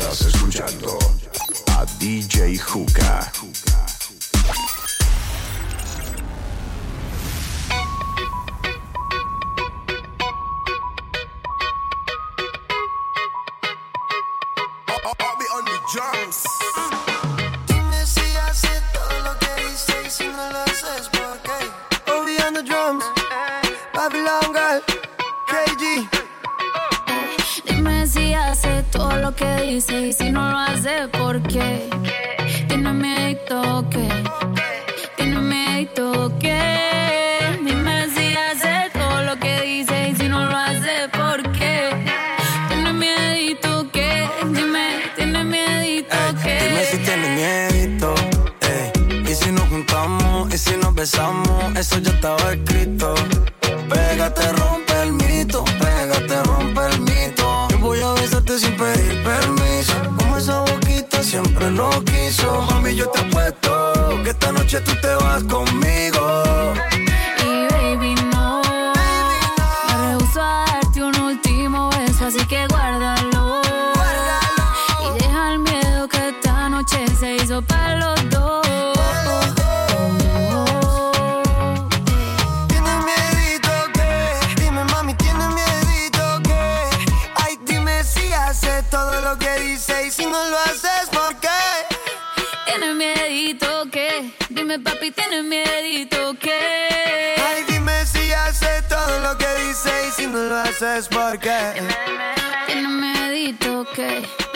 Estás escuchando a DJ Juca. Okay.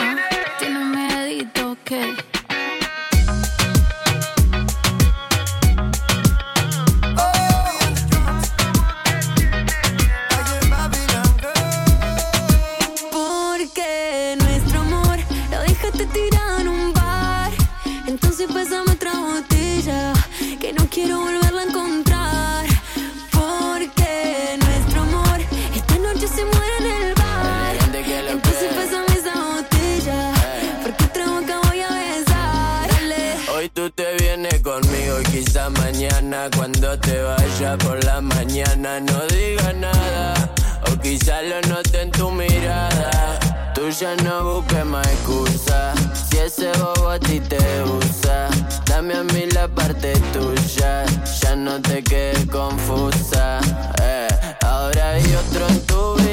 cuando te vaya por la mañana no diga nada o quizá lo note en tu mirada tú ya no busques más excusas si ese bobo a ti te usa dame a mí la parte tuya ya no te quedes confusa eh. ahora hay otro en tu vida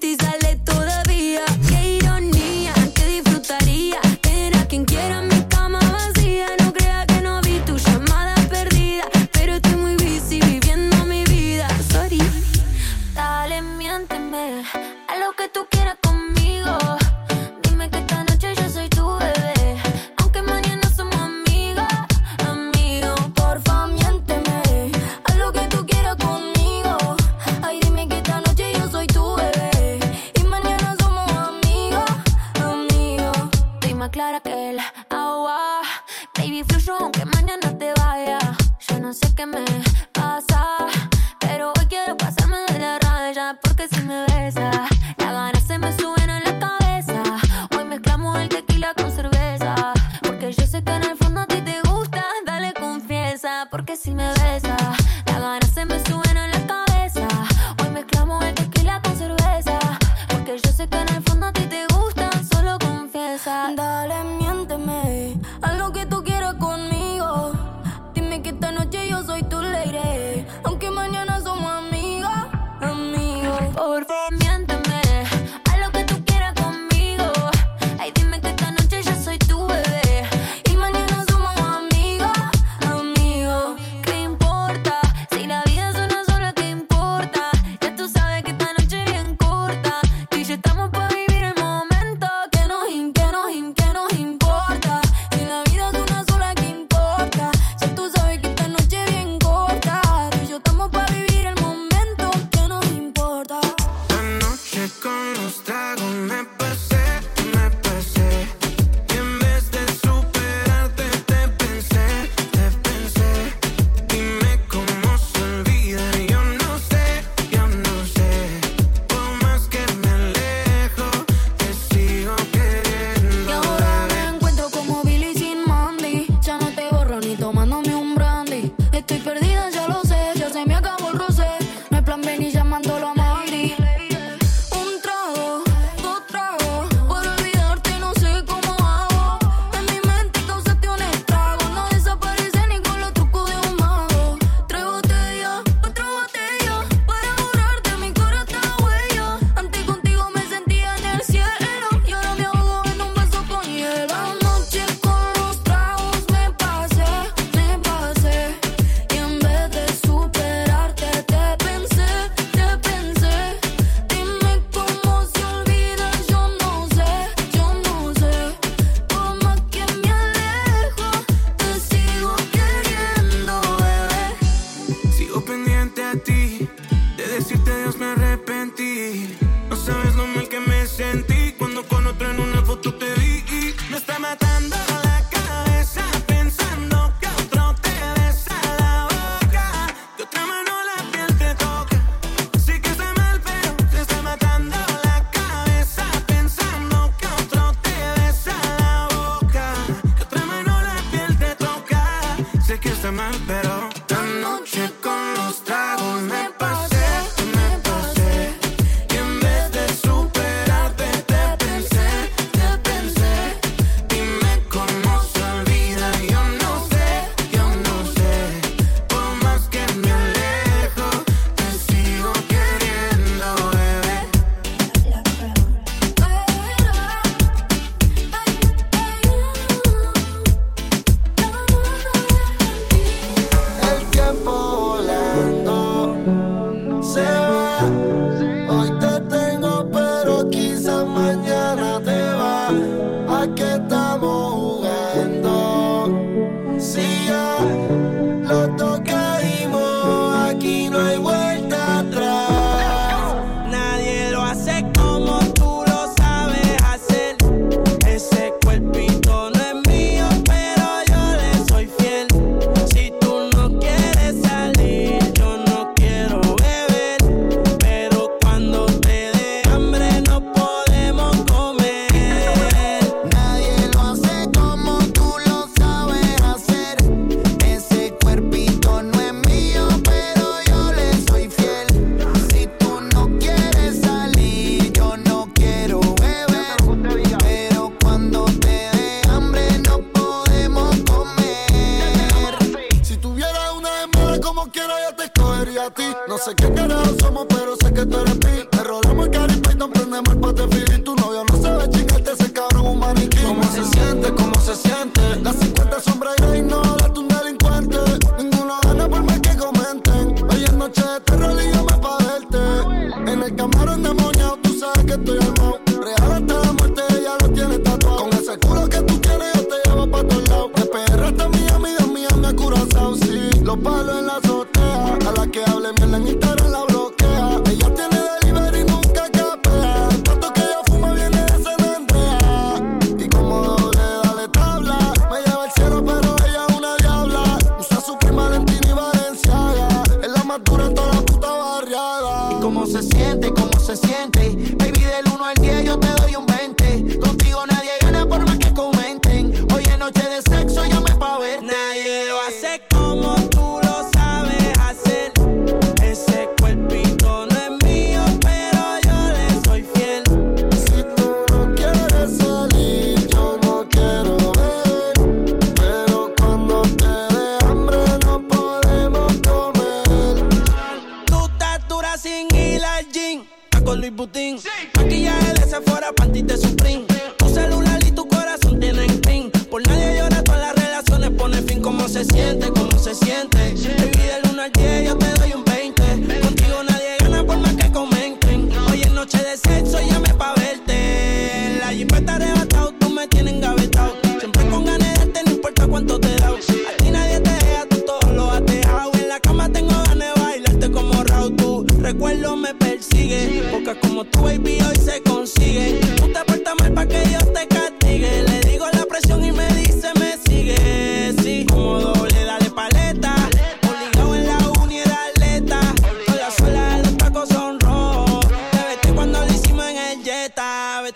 these recuerdo me persigue. Porque como tú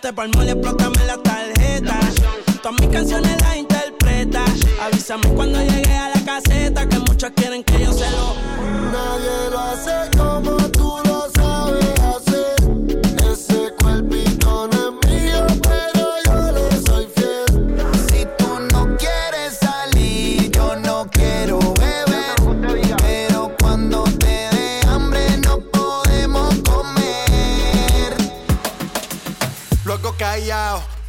Jetta. Vete pa'l mole, explótame la tarjeta. Todas mis canciones las interpreta. Avísame cuando llegue a la caseta. Que muchos quieren que yo se lo. Nadie lo hace como tú lo sabes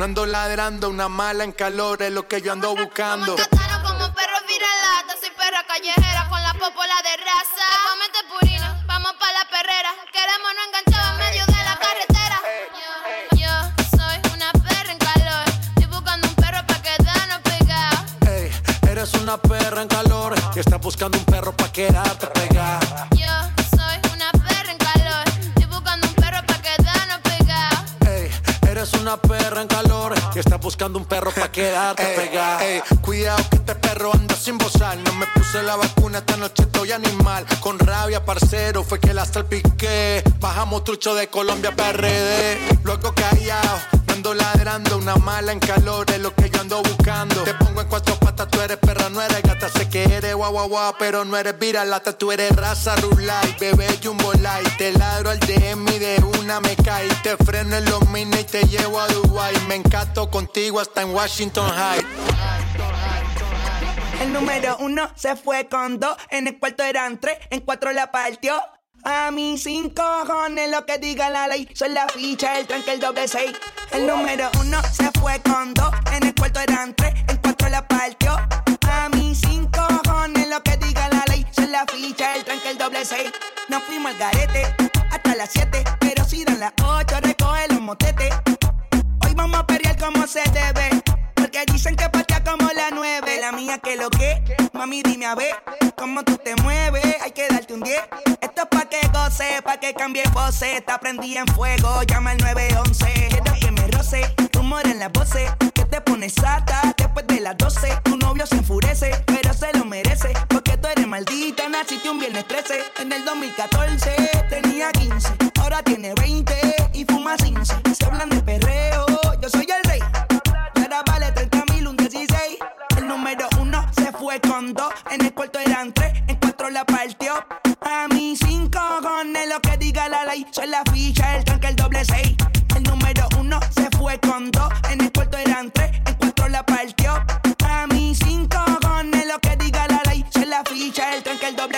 no ando ladrando, una mala en calor es lo que yo ando buscando. Como como perro viralata. Soy perra callejera con la popola de raza. Después mete purina, vamos pa' la perrera. Queremos no enganchar en medio de la carretera. Yo, yo soy una perra en calor. Estoy buscando un perro pa' quedarnos pegados. Ey, eres una perra en calor y estás buscando un perro pa' quedarte pegada. Buscando un perro pa' quedarte. Ey, cuidado que este perro anda sin bozar. No me puse la vacuna, esta noche estoy animal. Con rabia, parcero, fue que la salpiqué. Bajamos trucho de Colombia PRD. Luego callado, ando ladrando. Una mala en calor es lo que yo ando buscando. Te pongo en cuatro tú eres perra, no eres gata. Sé que eres guau guau guau, pero no eres viralata. Tú eres raza rulay, bebé jumbo light. Te ladro al DM y de una me cae. Te freno en los mini y te llevo a Dubai. Me encanto contigo hasta en Washington High. El número uno se fue con dos, en el cuarto eran tres, en cuatro la partió. A mí sin cojones lo que diga la ley, son la ficha, el tranque, el doble seis. El número uno se fue con dos, en el cuarto eran tres, en la partió. A mí sin cojones lo que diga la ley, son la ficha, el tranque, el doble seis. Nos fuimos al garete hasta las siete, pero si dan las ocho, recoge los motetes. Hoy vamos a pelear como se debe. Porque dicen que patea como la nueve. La mía que lo que, mami dime a ver cómo tú te mueves. Hay que darte un 10. Esto es pa' que goce, pa' que cambie voces. Te prendí en fuego, llama al 911. Quiero que me roce, rumor en las voces. Que te pones sata después de las 12. Tu novio se enfurece, pero se lo merece. Porque tú eres maldita, naciste un viernes 13. En el 2014 tenía 15, ahora tiene 20 y fuma 15. Se hablan de perreo, yo soy el rey. Y ahora vale 30 mil, un 16. El número uno se fue con dos. En el cuarto eran tres, en cuatro la partió. A mí sin cojones lo que diga la ley. Soy la ficha, el tanque, el doble seis.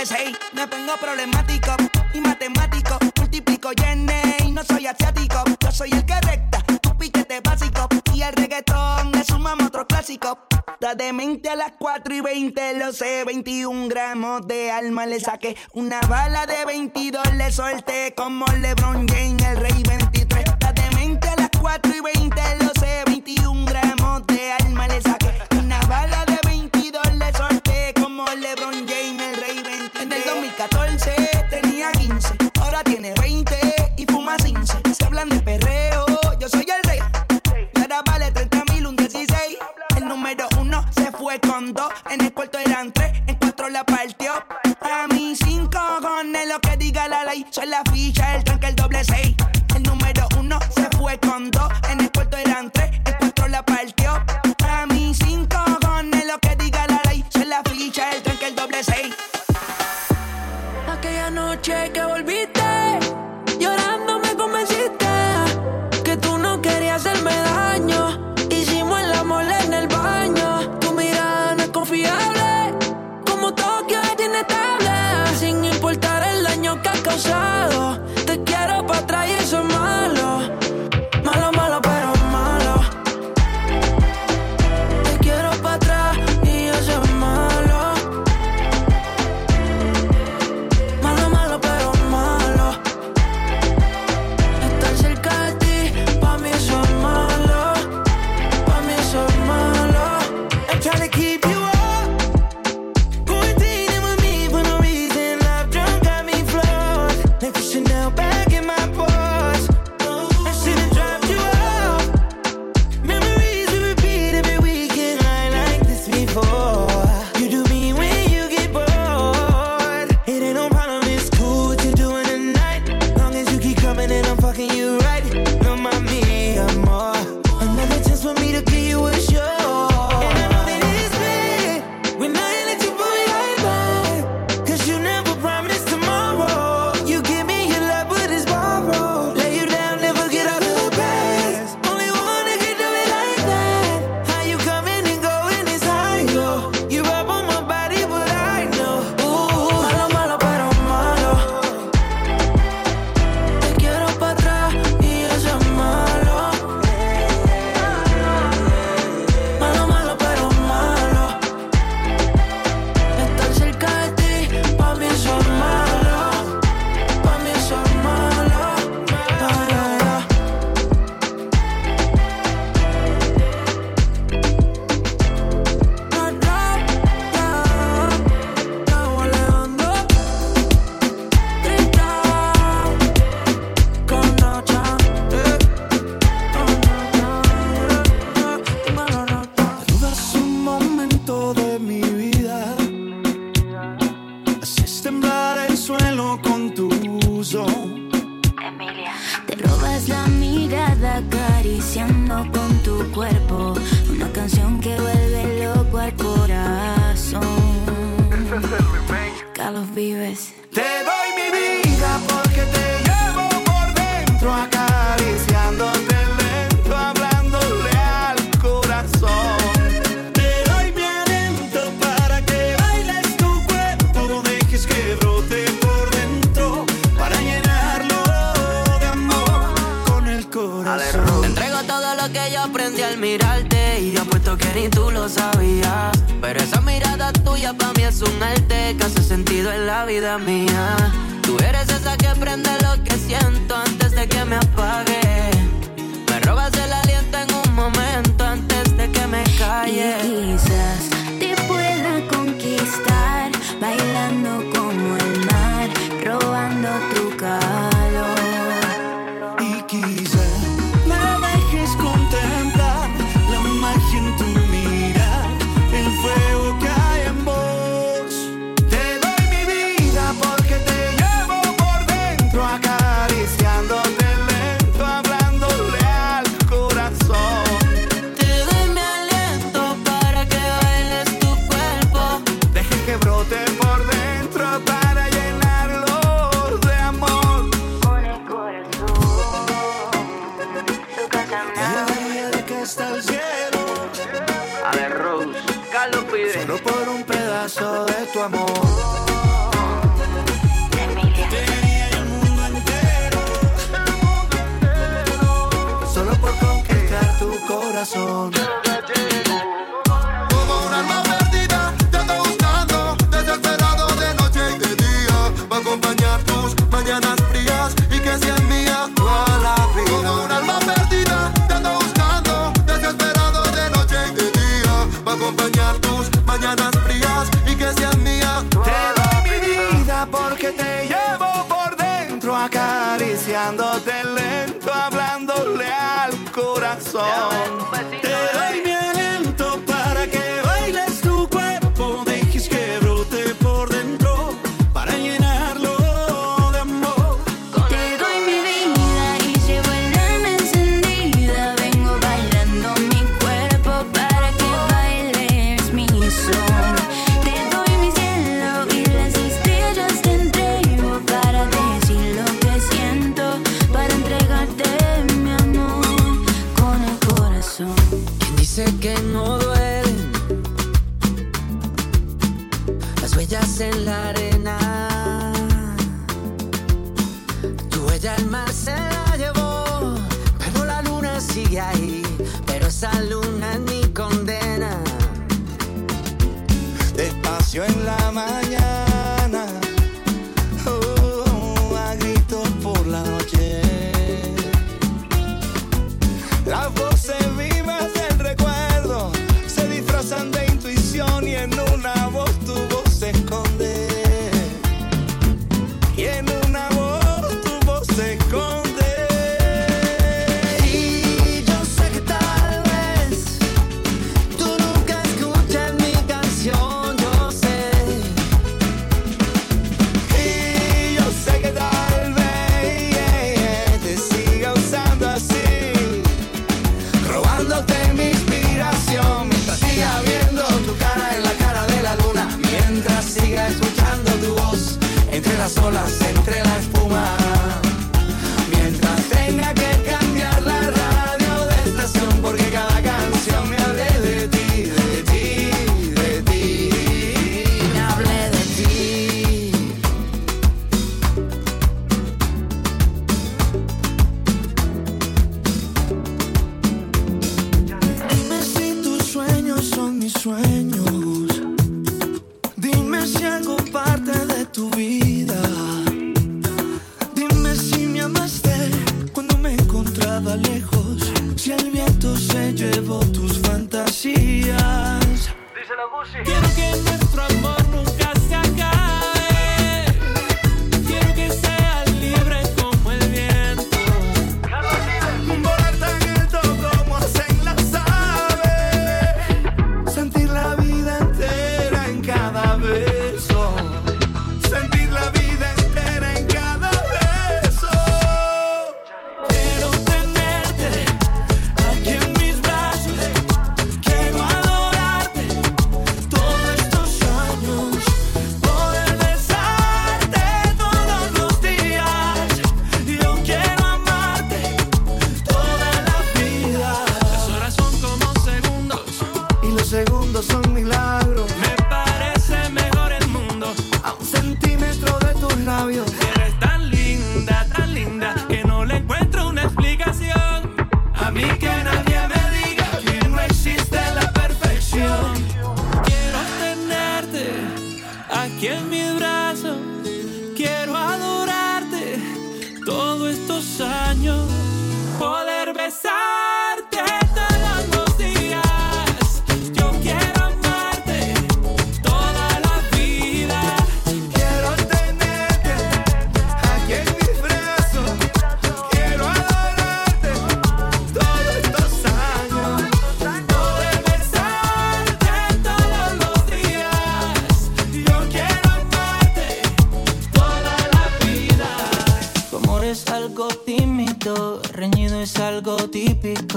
El tanque, el doble seis. Me pongo problemático y matemático. Multiplico yenes y no soy asiático. Yo soy el que recta, tu piquete básico. Y el reggaetón le sumamos otro clásico. Da de mente a las 4 y 20, lo sé, 21 gramos de alma le saqué. Una bala de 22 le solté como LeBron James, el rey 23. Da de mente a las 4 y 20, lo sé, 21 gramos de alma le saqué. Una bala de 22 le solté como LeBron James, el rey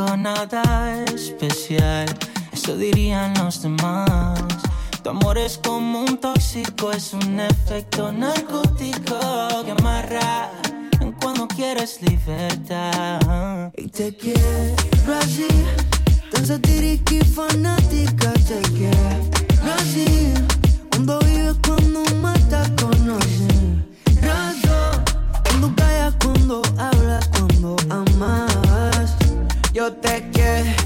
nada especial, eso dirían los demás. Tu amor es como un tóxico, es un efecto narcótico que amarra en cuando quieres libertad. Y te quiero así, tan satírica y fanática, te quiero así. Cuando vives, cuando matas, conoces. Rato, cuando callas, cuando hablas, cuando amas. That te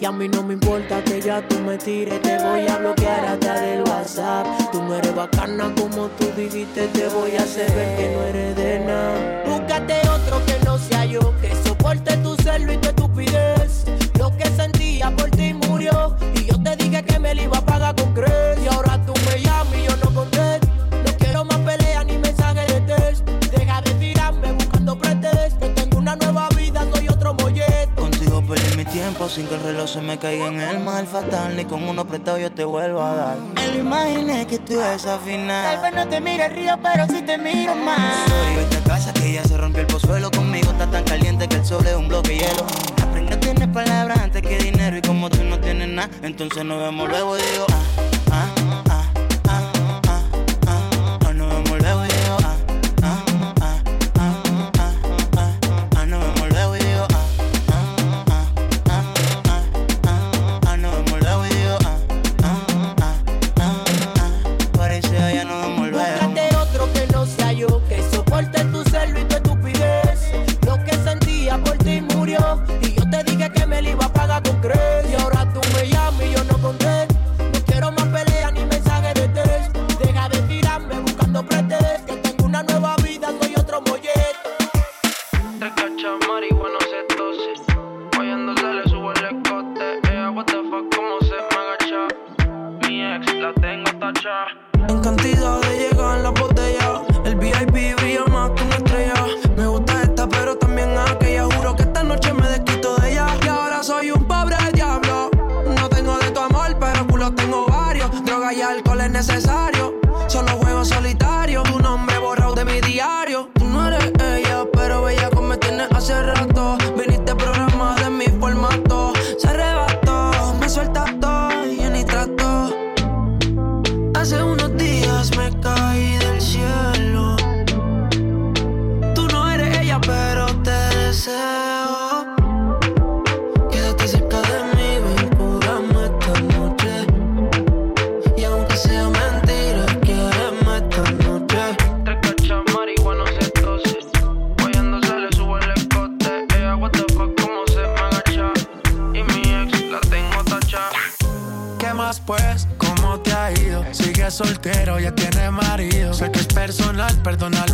Y a mí no me importa que ya tú me tires, te voy a bloquear hasta del WhatsApp. Tú no eres bacana como tú dijiste, te voy a hacer ver que no eres de nada. Búscate otro que no sea yo, que soporte tu celo y tu estupidez. sin que el reloj se me caiga en el mal fatal. Ni con uno prestado yo te vuelvo a dar. Me lo imaginé que tú final. Tal vez no te mire río, pero sí te miro más. Soy esta casa que ya se rompió el pozuelo. Conmigo está tan caliente que el sobre es un bloque de hielo. Aprende a palabras antes que dinero. Y como tú no tienes nada, entonces nos vemos luego y digo. Ah. tengo varios. Droga y alcohol es necesario. Solo juego solitario soltero, ya tiene marido. Sé que es personal, perdona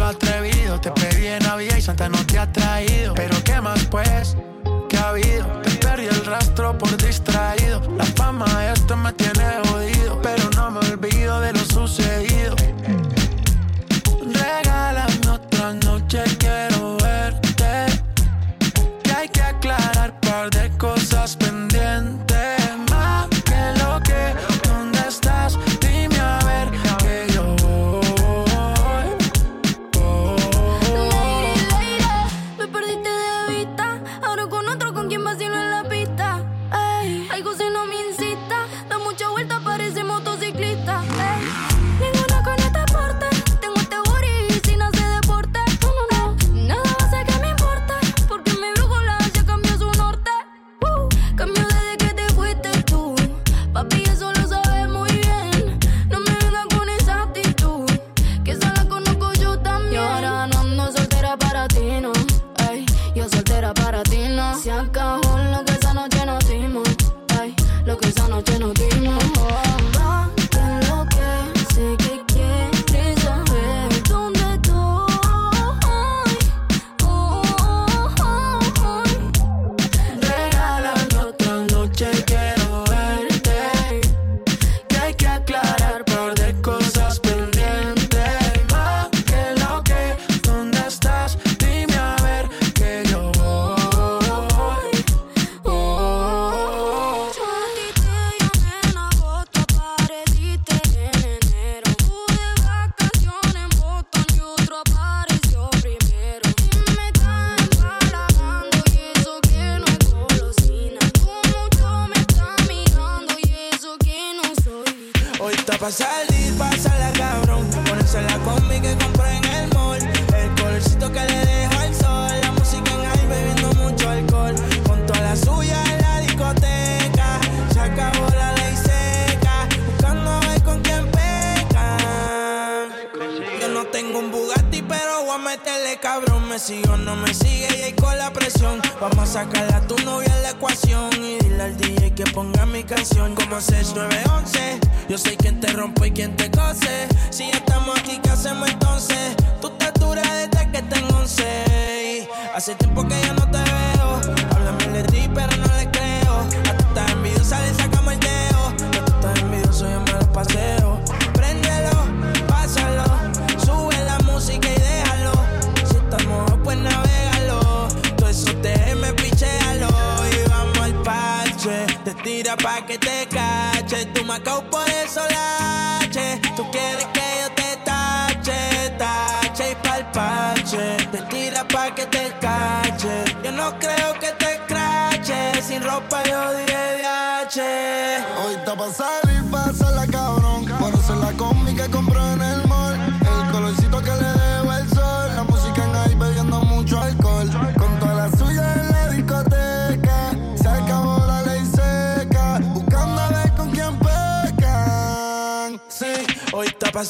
Está pa' salir, la cabrón. Conoce la cómica que compró en el mall. El colorcito que le debo el sol. La música en ahí bebiendo mucho alcohol. Con toda la suya en la discoteca. Se acabó la ley seca. Buscando a ver con quién pecan. Sí, hoy está pa'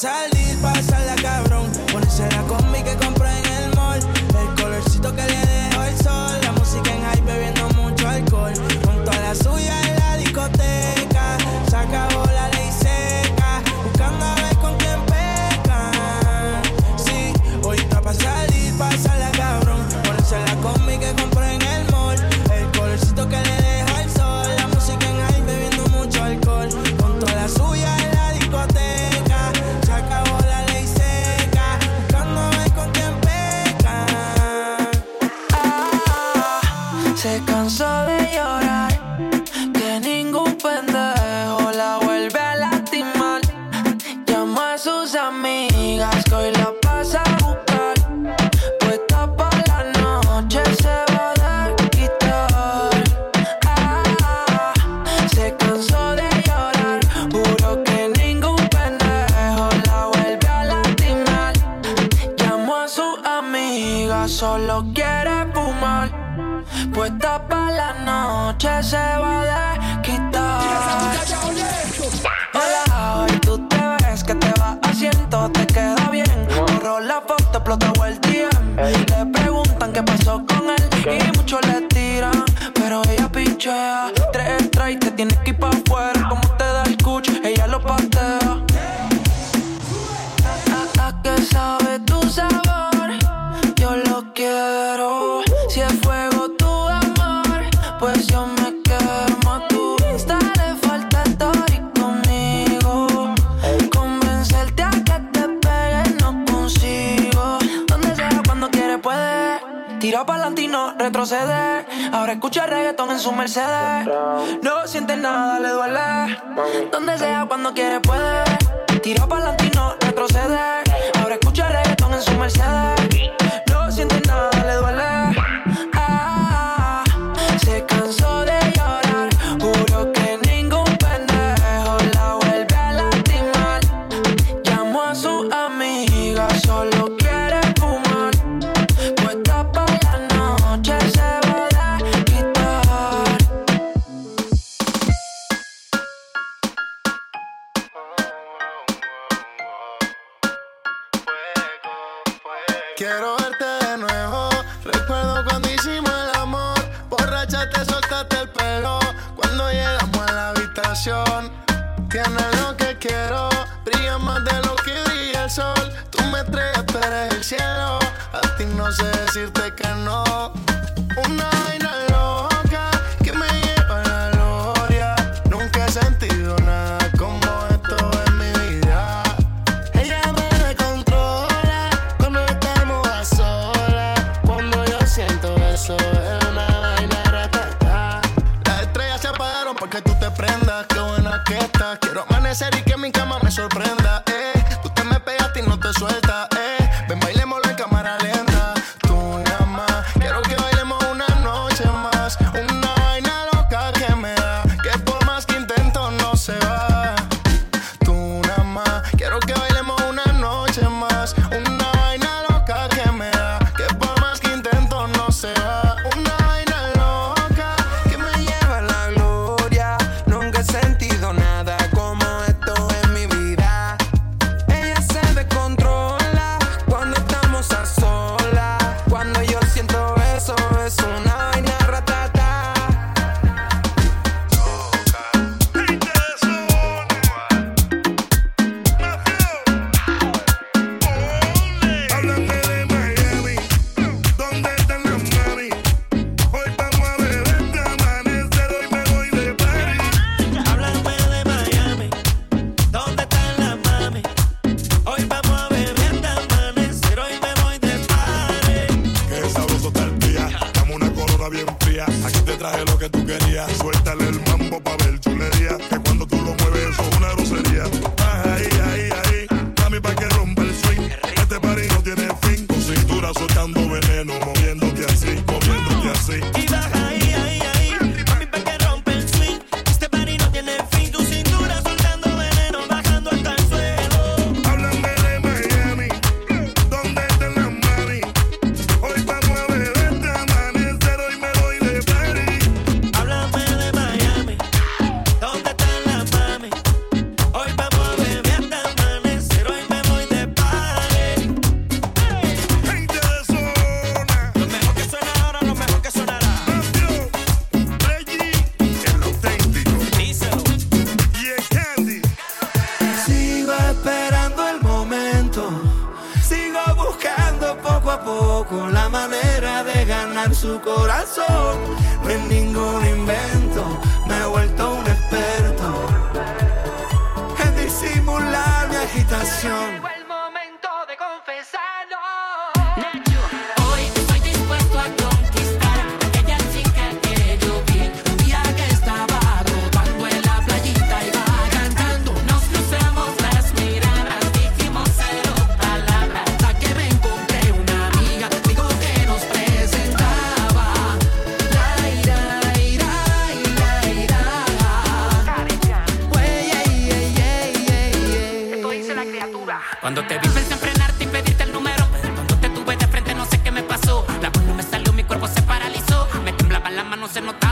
noche se va a quitar. Hola, hoy tú te ves que te va haciendo, te queda bien. Borró la foto, explotó el día. Le preguntan qué pasó con él y muchos le tiran, pero ella pinchea. Ahora escucha reggaetón en su Mercedes. No siente nada, le duele. Donde sea, cuando quiere, puede. Tiro para adelante no retroceder. Ahora escucha reggaetón en su Mercedes. Tienes lo que quiero, brilla más de lo que brilla el sol. Tú me traes, tú eres el cielo. A ti no sé decirte que no. que tú querías. Suéltale el mambo pa' ver chulería. Que cuando tú lo mueves, eso es una grosería. Baja ahí, ahí, ahí. Dame pa' que rompa el swing. Este party no tiene fin. Tu cintura soltando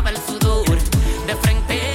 escapaba el sudor de frente.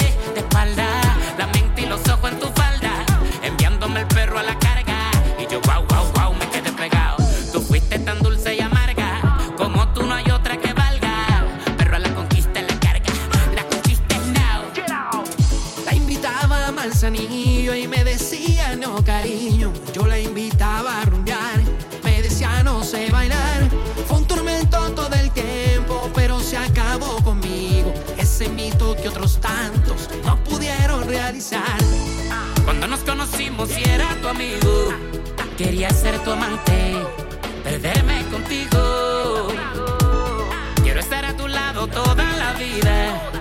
conociera tu amigo. Quería ser tu amante, perderme contigo. Quiero estar a tu lado toda la vida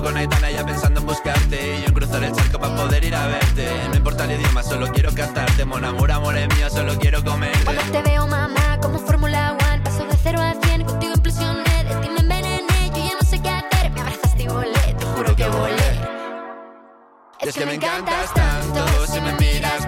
con Aitana, ya pensando en buscarte. Y yo en cruzar el charco para poder ir a verte. No importa el idioma, solo quiero cantarte. Mon amor, amor es mío, solo quiero comer. Cuando te veo, mamá, como Fórmula One, paso de cero a cien, contigo implosioné. De ti me envenené, yo ya no sé qué hacer. Me abrazaste y volé, te juro que volé. Es que me encantas tanto, si me miras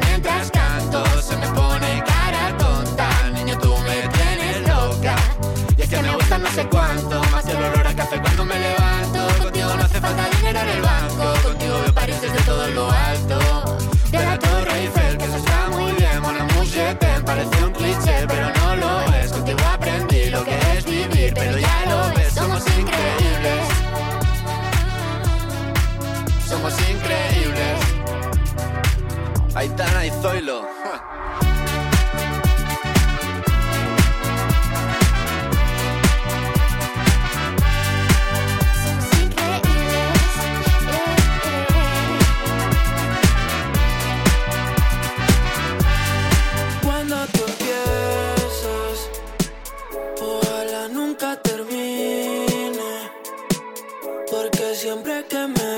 Porque siempre que me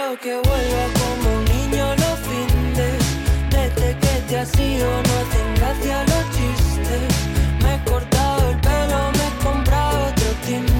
Quiero que vuelva como un niño lo finde. Desde que te has ido no hacen gracia los chistes. Me he cortado el pelo, me he comprado otro timbre.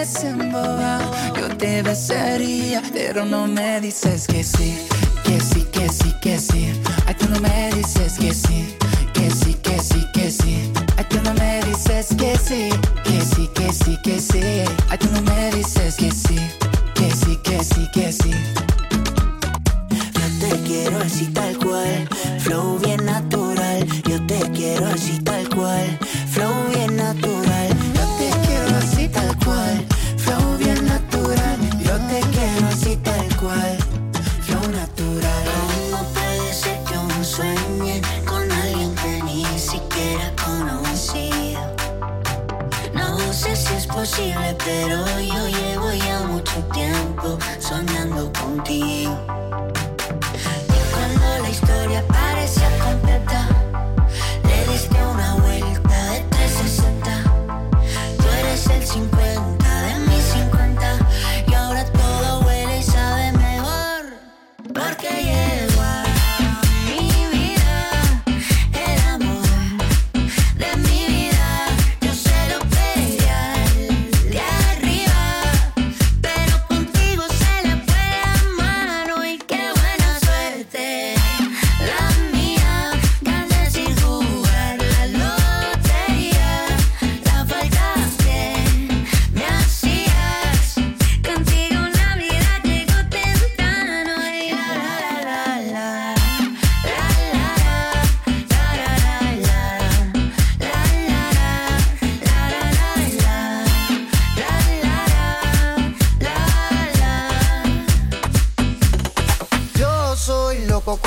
Yo te besaría, pero no me dices que sí Que sí, que sí, que sí. Ay, tú no me dices que sí Que sí, que sí, que sí. Ay, tú no me dices que sí Que sí, que sí, que sí. Ay, tú no me dices